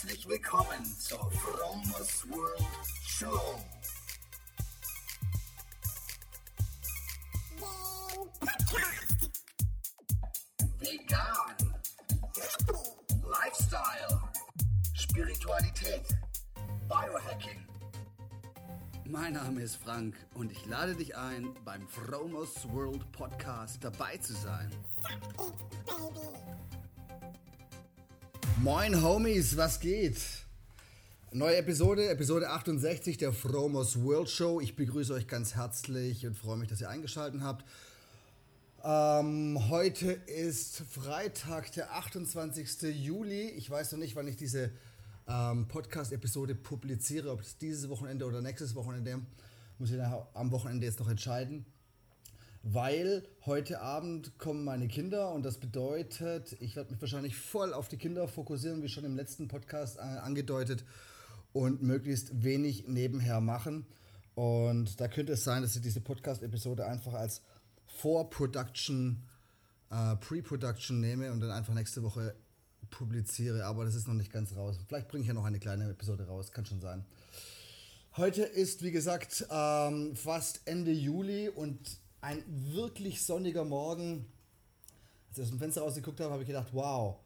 Herzlich willkommen zur Fromos World Show. Vegan. Lifestyle. Spiritualität. Biohacking. Mein Name ist Frank und ich lade dich ein, beim Fromos World Podcast dabei zu sein. Moin Homies, was geht? Neue Episode, Episode 68 der Fromos World Show. Ich begrüße euch ganz herzlich und freue mich, dass ihr eingeschaltet habt. Ähm, heute ist Freitag, der 28. Juli. Ich weiß noch nicht, wann ich diese ähm, Podcast-Episode publiziere, ob es dieses Wochenende oder nächstes Wochenende. Muss ich am Wochenende jetzt noch entscheiden weil heute Abend kommen meine Kinder und das bedeutet, ich werde mich wahrscheinlich voll auf die Kinder fokussieren, wie schon im letzten Podcast äh, angedeutet, und möglichst wenig nebenher machen. Und da könnte es sein, dass ich diese Podcast-Episode einfach als Vor-Production, äh, Pre-Production nehme und dann einfach nächste Woche publiziere. Aber das ist noch nicht ganz raus. Vielleicht bringe ich ja noch eine kleine Episode raus, kann schon sein. Heute ist, wie gesagt, ähm, fast Ende Juli und ein wirklich sonniger Morgen. Als ich aus dem Fenster rausgeguckt habe, habe ich gedacht, wow,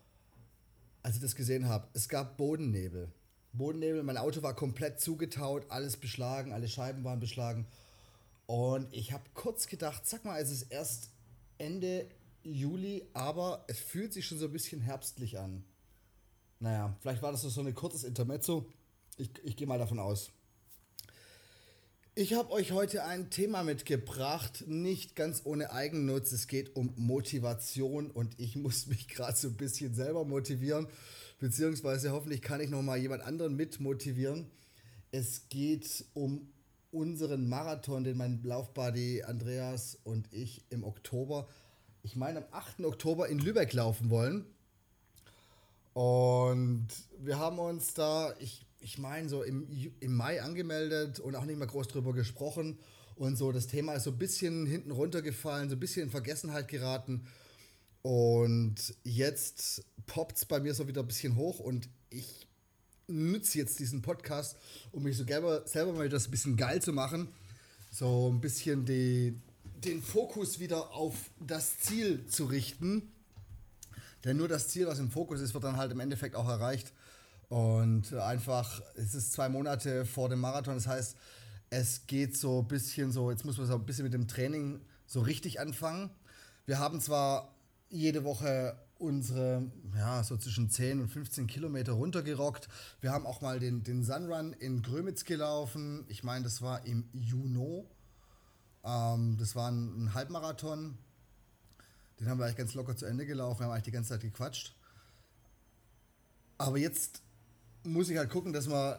als ich das gesehen habe, es gab Bodennebel. Bodennebel, mein Auto war komplett zugetaut, alles beschlagen, alle Scheiben waren beschlagen. Und ich habe kurz gedacht, sag mal, es ist erst Ende Juli, aber es fühlt sich schon so ein bisschen herbstlich an. Naja, vielleicht war das so ein kurzes Intermezzo. Ich, ich gehe mal davon aus. Ich habe euch heute ein Thema mitgebracht, nicht ganz ohne Eigennutz. Es geht um Motivation und ich muss mich gerade so ein bisschen selber motivieren, beziehungsweise hoffentlich kann ich noch mal jemand anderen mit motivieren. Es geht um unseren Marathon, den mein Laufbuddy Andreas und ich im Oktober, ich meine am 8. Oktober in Lübeck laufen wollen. Und wir haben uns da, ich ich meine, so im, im Mai angemeldet und auch nicht mehr groß drüber gesprochen. Und so das Thema ist so ein bisschen hinten runtergefallen, so ein bisschen in Vergessenheit geraten. Und jetzt poppt es bei mir so wieder ein bisschen hoch und ich nütze jetzt diesen Podcast, um mich so selber, selber mal das ein bisschen geil zu machen. So ein bisschen die, den Fokus wieder auf das Ziel zu richten. Denn nur das Ziel, was im Fokus ist, wird dann halt im Endeffekt auch erreicht. Und einfach, es ist zwei Monate vor dem Marathon, das heißt, es geht so ein bisschen so, jetzt muss man so ein bisschen mit dem Training so richtig anfangen. Wir haben zwar jede Woche unsere, ja, so zwischen 10 und 15 Kilometer runtergerockt. Wir haben auch mal den, den Sunrun in Grömitz gelaufen. Ich meine, das war im Juni. Ähm, das war ein, ein Halbmarathon. Den haben wir eigentlich ganz locker zu Ende gelaufen. Wir haben eigentlich die ganze Zeit gequatscht. Aber jetzt muss ich halt gucken, dass wir,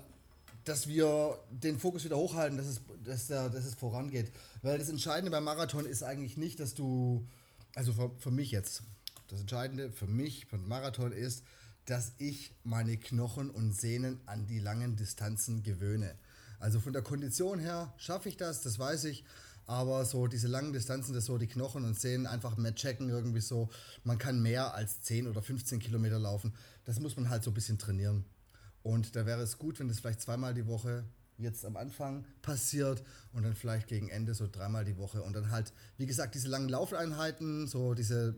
dass wir den Fokus wieder hochhalten, dass es, dass, der, dass es vorangeht. Weil das Entscheidende beim Marathon ist eigentlich nicht, dass du, also für, für mich jetzt, das Entscheidende für mich beim Marathon ist, dass ich meine Knochen und Sehnen an die langen Distanzen gewöhne. Also von der Kondition her schaffe ich das, das weiß ich. Aber so diese langen Distanzen, das so die Knochen und Sehnen einfach mehr checken, irgendwie so. Man kann mehr als 10 oder 15 Kilometer laufen. Das muss man halt so ein bisschen trainieren. Und da wäre es gut, wenn das vielleicht zweimal die Woche jetzt am Anfang passiert und dann vielleicht gegen Ende so dreimal die Woche. Und dann halt, wie gesagt, diese langen Laufeinheiten, so diese,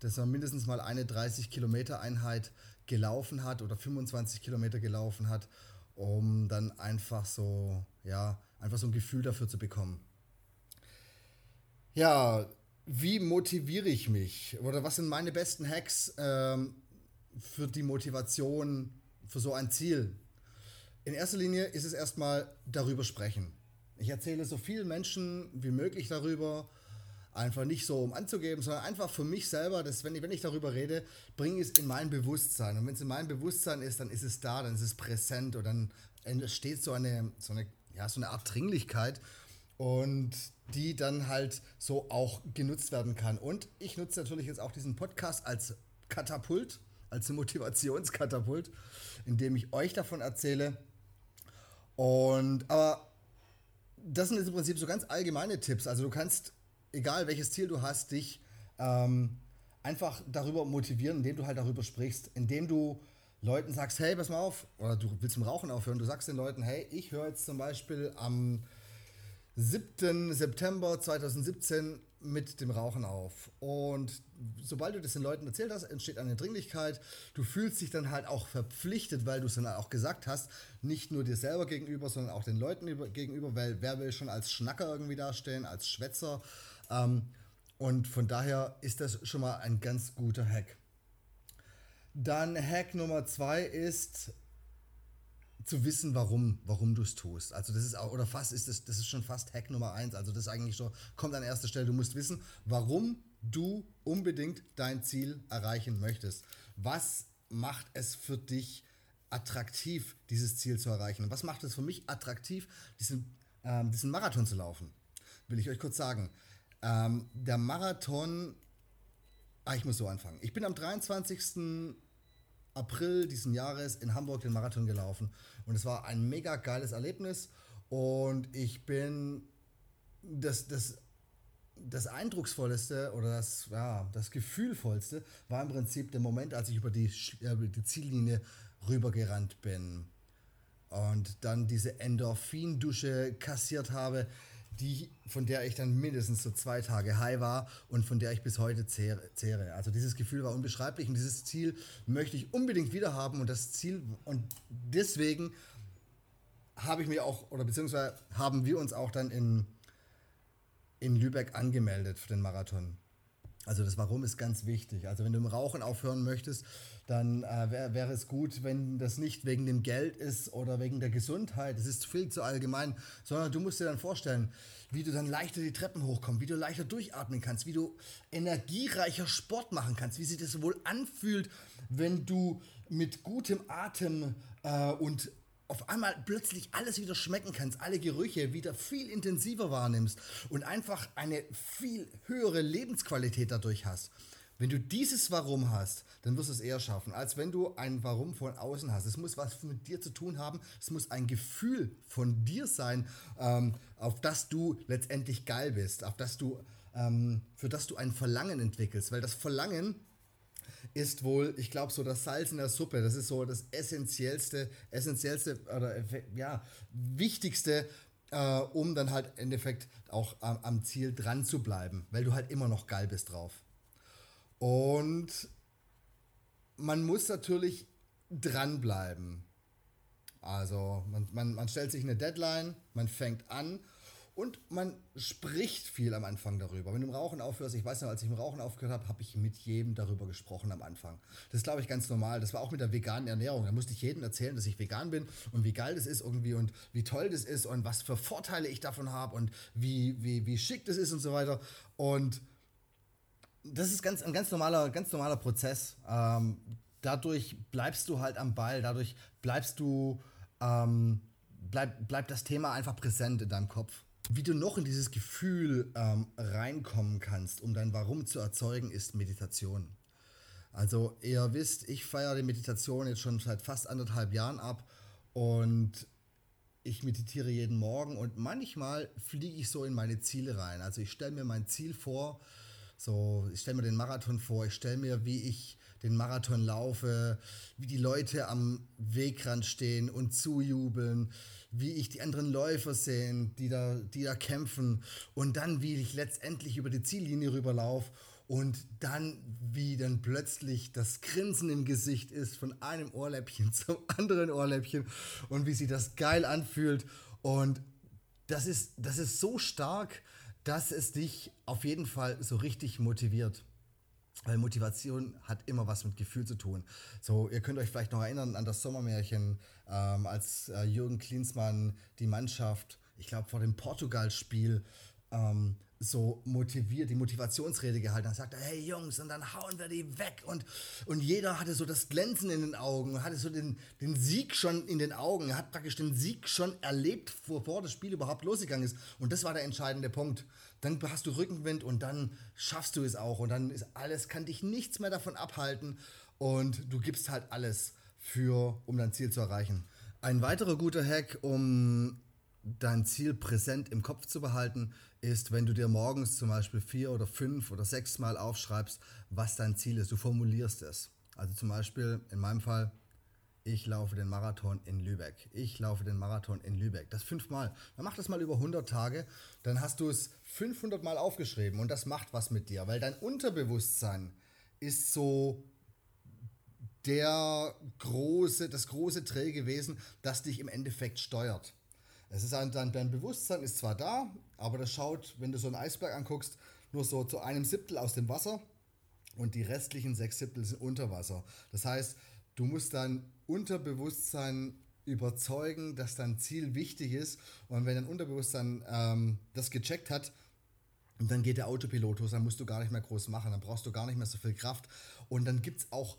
dass man mindestens mal eine 30 Kilometer Einheit gelaufen hat oder 25 Kilometer gelaufen hat, um dann einfach so, ja, einfach so ein Gefühl dafür zu bekommen. Ja, wie motiviere ich mich? Oder was sind meine besten Hacks ähm, für die Motivation für so ein Ziel? In erster Linie ist es erstmal darüber sprechen. Ich erzähle so vielen Menschen wie möglich darüber, einfach nicht so um anzugeben, sondern einfach für mich selber, dass wenn ich, wenn ich darüber rede, bringe ich es in mein Bewusstsein. Und wenn es in meinem Bewusstsein ist, dann ist es da, dann ist es präsent und dann entsteht so eine, so eine, ja, so eine Art Dringlichkeit und die dann halt so auch genutzt werden kann. Und ich nutze natürlich jetzt auch diesen Podcast als Katapult, als Motivationskatapult, indem ich euch davon erzähle. Und aber das sind jetzt im Prinzip so ganz allgemeine Tipps. Also du kannst, egal welches Ziel du hast, dich ähm, einfach darüber motivieren, indem du halt darüber sprichst, indem du Leuten sagst, hey, pass mal auf, oder du willst zum Rauchen aufhören, du sagst den Leuten, hey, ich höre jetzt zum Beispiel am 7. September 2017 mit dem Rauchen auf. Und sobald du das den Leuten erzählt hast, entsteht eine Dringlichkeit. Du fühlst dich dann halt auch verpflichtet, weil du es dann auch gesagt hast, nicht nur dir selber gegenüber, sondern auch den Leuten gegenüber, weil wer will schon als Schnacker irgendwie dastehen, als Schwätzer. Ähm, und von daher ist das schon mal ein ganz guter Hack. Dann Hack Nummer zwei ist, zu wissen, warum, warum du es tust. Also das ist oder fast ist das, das ist schon fast Hack Nummer eins. Also das ist eigentlich so, kommt an erster Stelle. Du musst wissen, warum du unbedingt dein Ziel erreichen möchtest. Was macht es für dich attraktiv, dieses Ziel zu erreichen? Und was macht es für mich attraktiv, diesen, ähm, diesen Marathon zu laufen? Will ich euch kurz sagen. Ähm, der Marathon, ah, ich muss so anfangen. Ich bin am 23. April diesen Jahres in Hamburg den Marathon gelaufen. Und es war ein mega geiles Erlebnis. Und ich bin das, das, das Eindrucksvollste oder das, ja, das Gefühlvollste war im Prinzip der Moment, als ich über die, über die Ziellinie rübergerannt bin. Und dann diese Endorphindusche kassiert habe, die, von der ich dann mindestens so zwei Tage high war und von der ich bis heute zehre. Also dieses Gefühl war unbeschreiblich und dieses Ziel möchte ich unbedingt wieder haben und das Ziel und deswegen habe ich mir auch oder beziehungsweise haben wir uns auch dann in, in Lübeck angemeldet für den Marathon. Also das Warum ist ganz wichtig. Also wenn du im Rauchen aufhören möchtest, dann äh, wäre wär es gut, wenn das nicht wegen dem Geld ist oder wegen der Gesundheit. Das ist viel zu allgemein, sondern du musst dir dann vorstellen, wie du dann leichter die Treppen hochkommst, wie du leichter durchatmen kannst, wie du energiereicher Sport machen kannst, wie sich das wohl anfühlt, wenn du mit gutem Atem äh, und auf einmal plötzlich alles wieder schmecken kannst, alle Gerüche wieder viel intensiver wahrnimmst und einfach eine viel höhere Lebensqualität dadurch hast. Wenn du dieses Warum hast, dann wirst du es eher schaffen, als wenn du ein Warum von außen hast. Es muss was mit dir zu tun haben. Es muss ein Gefühl von dir sein, ähm, auf das du letztendlich geil bist, auf das du, ähm, für das du ein Verlangen entwickelst. Weil das Verlangen ist wohl, ich glaube, so das Salz in der Suppe. Das ist so das essentiellste, essentiellste oder ja, wichtigste, äh, um dann halt im Endeffekt auch am, am Ziel dran zu bleiben, weil du halt immer noch geil bist drauf. Und man muss natürlich dranbleiben. Also man, man, man stellt sich eine Deadline, man fängt an und man spricht viel am Anfang darüber. Wenn du im Rauchen aufhörst, ich weiß noch, als ich im Rauchen aufgehört habe, habe ich mit jedem darüber gesprochen am Anfang. Das ist, glaube ich, ganz normal. Das war auch mit der veganen Ernährung. Da musste ich jedem erzählen, dass ich vegan bin und wie geil das ist irgendwie und wie toll das ist und was für Vorteile ich davon habe und wie, wie, wie schick das ist und so weiter. Und das ist ganz, ein ganz normaler, ganz normaler Prozess. Ähm, dadurch bleibst du halt am Ball, dadurch bleibst du, ähm, bleib, bleibt das Thema einfach präsent in deinem Kopf. Wie du noch in dieses Gefühl ähm, reinkommen kannst, um dein Warum zu erzeugen, ist Meditation. Also ihr wisst, ich feiere die Meditation jetzt schon seit fast anderthalb Jahren ab und ich meditiere jeden Morgen und manchmal fliege ich so in meine Ziele rein. Also ich stelle mir mein Ziel vor, so ich stelle mir den Marathon vor, ich stelle mir, wie ich den Marathon laufe, wie die Leute am Wegrand stehen und zujubeln, wie ich die anderen Läufer sehe, die da, die da kämpfen und dann, wie ich letztendlich über die Ziellinie rüberlaufe und dann, wie dann plötzlich das Grinsen im Gesicht ist von einem Ohrläppchen zum anderen Ohrläppchen und wie sich das geil anfühlt und das ist, das ist so stark, dass es dich auf jeden Fall so richtig motiviert. Weil Motivation hat immer was mit Gefühl zu tun. So, ihr könnt euch vielleicht noch erinnern an das Sommermärchen, ähm, als äh, Jürgen Klinsmann die Mannschaft, ich glaube, vor dem Portugal-Spiel ähm, so motiviert, die Motivationsrede gehalten hat. Sagte, hey Jungs, und dann hauen wir die weg. Und, und jeder hatte so das Glänzen in den Augen, hatte so den, den Sieg schon in den Augen, hat praktisch den Sieg schon erlebt, bevor das Spiel überhaupt losgegangen ist. Und das war der entscheidende Punkt. Dann hast du Rückenwind und dann schaffst du es auch. Und dann ist alles, kann dich nichts mehr davon abhalten. Und du gibst halt alles für, um dein Ziel zu erreichen. Ein weiterer guter Hack, um dein Ziel präsent im Kopf zu behalten, ist, wenn du dir morgens zum Beispiel vier oder fünf oder sechs Mal aufschreibst, was dein Ziel ist. Du formulierst es. Also zum Beispiel in meinem Fall ich laufe den Marathon in Lübeck. Ich laufe den Marathon in Lübeck. Das fünfmal. Dann mach das mal über 100 Tage. Dann hast du es 500 Mal aufgeschrieben und das macht was mit dir, weil dein Unterbewusstsein ist so der große, das große Dreh gewesen, das dich im Endeffekt steuert. Es ist ein, dein, dein Bewusstsein ist zwar da, aber das schaut, wenn du so einen Eisberg anguckst, nur so zu einem Siebtel aus dem Wasser und die restlichen sechs Siebtel sind unter Wasser. Das heißt, du musst dein Unterbewusstsein überzeugen, dass dein Ziel wichtig ist und wenn dein Unterbewusstsein ähm, das gecheckt hat, dann geht der Autopilot los, dann musst du gar nicht mehr groß machen, dann brauchst du gar nicht mehr so viel Kraft und dann gibt es auch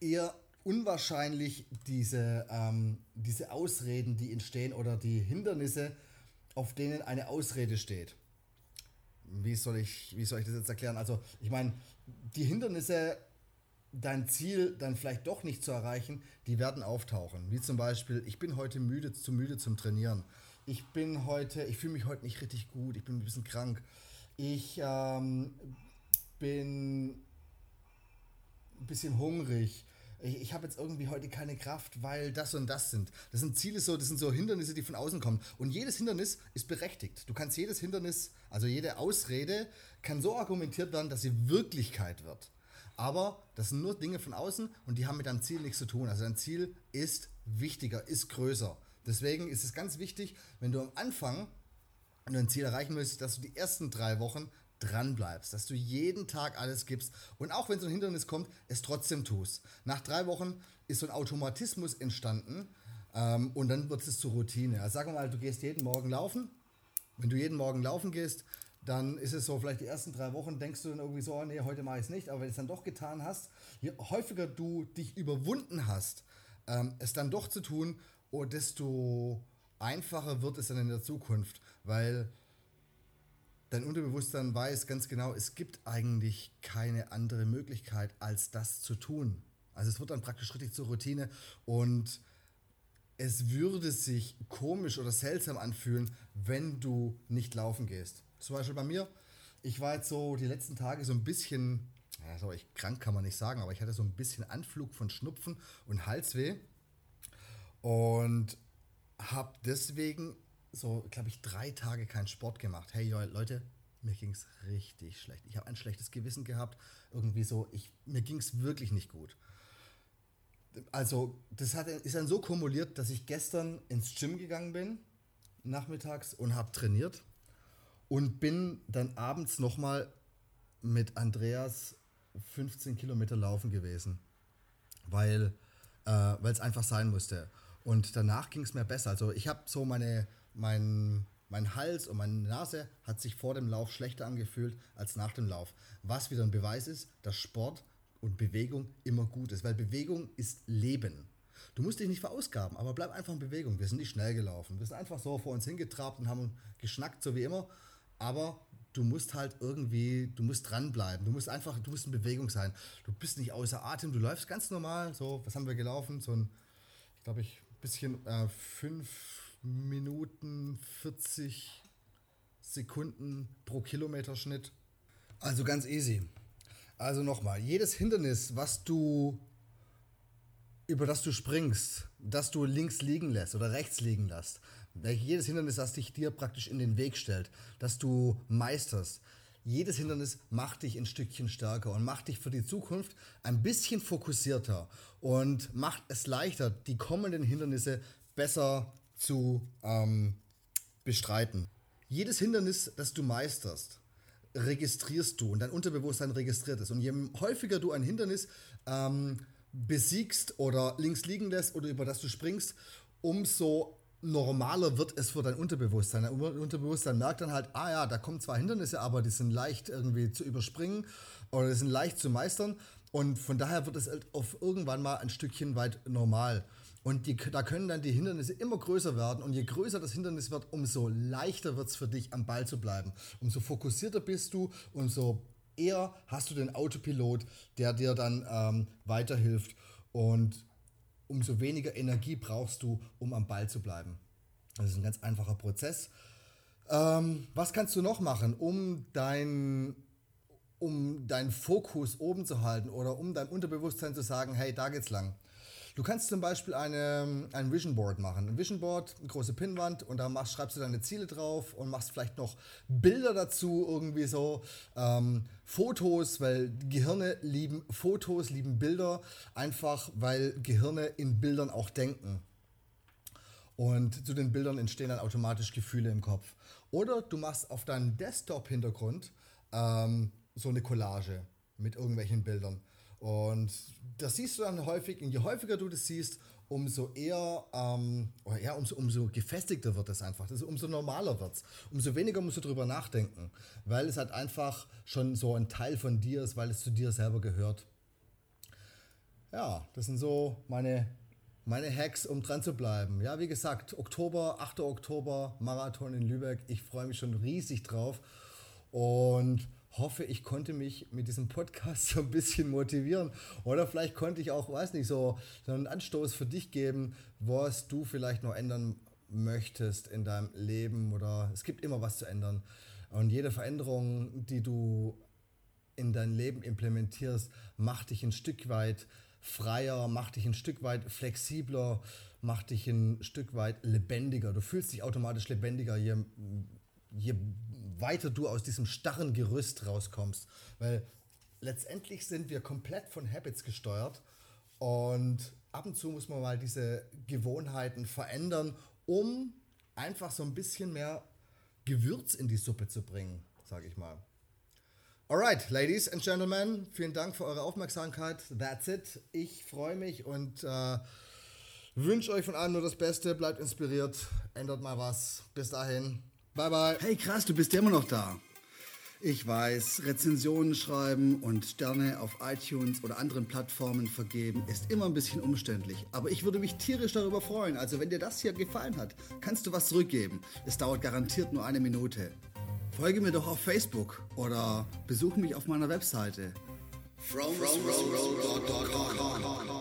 eher unwahrscheinlich diese, ähm, diese Ausreden, die entstehen oder die Hindernisse, auf denen eine Ausrede steht. Wie soll ich, wie soll ich das jetzt erklären? Also, ich meine, die Hindernisse, dein Ziel dann vielleicht doch nicht zu erreichen, die werden auftauchen. Wie zum Beispiel, ich bin heute müde, zu müde zum Trainieren. Ich bin heute, ich fühle mich heute nicht richtig gut, ich bin ein bisschen krank. Ich ähm, bin ein bisschen hungrig. Ich, ich habe jetzt irgendwie heute keine Kraft, weil das und das sind. Das sind Ziele so, das sind so Hindernisse, die von außen kommen. Und jedes Hindernis ist berechtigt. Du kannst jedes Hindernis, also jede Ausrede, kann so argumentiert werden, dass sie Wirklichkeit wird. Aber das sind nur Dinge von außen und die haben mit deinem Ziel nichts zu tun. Also dein Ziel ist wichtiger, ist größer. Deswegen ist es ganz wichtig, wenn du am Anfang dein Ziel erreichen möchtest, dass du die ersten drei Wochen dran bleibst, dass du jeden Tag alles gibst und auch wenn so ein Hindernis kommt, es trotzdem tust. Nach drei Wochen ist so ein Automatismus entstanden ähm, und dann wird es zur Routine. Also sagen mal, du gehst jeden Morgen laufen. Wenn du jeden Morgen laufen gehst, dann ist es so, vielleicht die ersten drei Wochen denkst du dann irgendwie so, oh, nee, heute mache ich es nicht, aber wenn du es dann doch getan hast, je häufiger du dich überwunden hast, ähm, es dann doch zu tun, oh, desto einfacher wird es dann in der Zukunft, weil dein Unterbewusstsein weiß ganz genau, es gibt eigentlich keine andere Möglichkeit, als das zu tun. Also es wird dann praktisch richtig zur Routine und es würde sich komisch oder seltsam anfühlen, wenn du nicht laufen gehst. Zum Beispiel bei mir, ich war jetzt so die letzten Tage so ein bisschen, ja, so ich krank kann man nicht sagen, aber ich hatte so ein bisschen Anflug von Schnupfen und Halsweh und habe deswegen so, glaube ich, drei Tage keinen Sport gemacht. Hey Leute, mir ging es richtig schlecht. Ich habe ein schlechtes Gewissen gehabt. Irgendwie so, ich, mir ging es wirklich nicht gut. Also, das hat, ist dann so kumuliert, dass ich gestern ins Gym gegangen bin, nachmittags, und habe trainiert. Und bin dann abends nochmal mit Andreas 15 Kilometer laufen gewesen. Weil äh, es einfach sein musste. Und danach ging es mir besser. Also ich habe so meine mein, mein Hals und meine Nase hat sich vor dem Lauf schlechter angefühlt als nach dem Lauf. Was wieder ein Beweis ist, dass Sport und Bewegung immer gut ist, weil Bewegung ist Leben. Du musst dich nicht verausgaben, aber bleib einfach in Bewegung. Wir sind nicht schnell gelaufen. Wir sind einfach so vor uns hingetrabt und haben geschnackt, so wie immer. Aber du musst halt irgendwie, du musst dranbleiben. Du musst einfach, du musst in Bewegung sein. Du bist nicht außer Atem, du läufst ganz normal. So, was haben wir gelaufen? So ein, ich glaube ich, bisschen äh, fünf, Minuten 40 Sekunden pro Kilometer Schnitt. Also ganz easy. Also nochmal, jedes Hindernis, was du über das du springst, das du links liegen lässt oder rechts liegen lässt, jedes Hindernis, das dich dir praktisch in den Weg stellt, das du meisterst, jedes Hindernis macht dich ein Stückchen stärker und macht dich für die Zukunft ein bisschen fokussierter und macht es leichter, die kommenden Hindernisse besser zu ähm, bestreiten. Jedes Hindernis, das du meisterst, registrierst du und dein Unterbewusstsein registriert es. Und je häufiger du ein Hindernis ähm, besiegst oder links liegen lässt oder über das du springst, umso normaler wird es für dein Unterbewusstsein. Dein Unterbewusstsein merkt dann halt, ah ja, da kommen zwar Hindernisse, aber die sind leicht irgendwie zu überspringen oder die sind leicht zu meistern. Und von daher wird es halt auf irgendwann mal ein Stückchen weit normal. Und die, da können dann die Hindernisse immer größer werden. Und je größer das Hindernis wird, umso leichter wird es für dich, am Ball zu bleiben. Umso fokussierter bist du, umso eher hast du den Autopilot, der dir dann ähm, weiterhilft. Und umso weniger Energie brauchst du, um am Ball zu bleiben. Das ist ein ganz einfacher Prozess. Ähm, was kannst du noch machen, um dein um deinen Fokus oben zu halten oder um deinem Unterbewusstsein zu sagen, hey, da geht's lang. Du kannst zum Beispiel eine, ein Vision Board machen. Ein Vision Board, eine große Pinnwand und da machst, schreibst du deine Ziele drauf und machst vielleicht noch Bilder dazu, irgendwie so. Ähm, Fotos, weil Gehirne lieben Fotos, lieben Bilder, einfach weil Gehirne in Bildern auch denken. Und zu den Bildern entstehen dann automatisch Gefühle im Kopf. Oder du machst auf deinem Desktop-Hintergrund ähm, so eine Collage mit irgendwelchen Bildern. Und das siehst du dann häufig, und je häufiger du das siehst, umso eher, ähm, oder ja, umso, umso gefestigter wird es einfach, das, umso normaler wird es, umso weniger musst du drüber nachdenken, weil es halt einfach schon so ein Teil von dir ist, weil es zu dir selber gehört. Ja, das sind so meine, meine Hacks, um dran zu bleiben. Ja, wie gesagt, Oktober, 8. Oktober, Marathon in Lübeck, ich freue mich schon riesig drauf und hoffe, ich konnte mich mit diesem Podcast so ein bisschen motivieren. Oder vielleicht konnte ich auch, weiß nicht, so, einen Anstoß für dich geben, was du vielleicht noch ändern möchtest in deinem Leben. Oder es gibt immer was zu ändern. Und jede Veränderung, die du in dein Leben implementierst, macht dich ein Stück weit freier, macht dich ein Stück weit flexibler, macht dich ein Stück weit lebendiger. Du fühlst dich automatisch lebendiger, je, je weiter du aus diesem starren Gerüst rauskommst. Weil letztendlich sind wir komplett von Habits gesteuert und ab und zu muss man mal diese Gewohnheiten verändern, um einfach so ein bisschen mehr Gewürz in die Suppe zu bringen, sage ich mal. Alright, Ladies and Gentlemen, vielen Dank für eure Aufmerksamkeit. That's it. Ich freue mich und äh, wünsche euch von allem nur das Beste. Bleibt inspiriert, ändert mal was. Bis dahin. Bye, bye. Hey, krass, du bist ja immer noch da. Ich weiß, Rezensionen schreiben und Sterne auf iTunes oder anderen Plattformen vergeben ist immer ein bisschen umständlich. Aber ich würde mich tierisch darüber freuen. Also, wenn dir das hier gefallen hat, kannst du was zurückgeben. Es dauert garantiert nur eine Minute. Folge mir doch auf Facebook oder besuche mich auf meiner Webseite. From, from, from,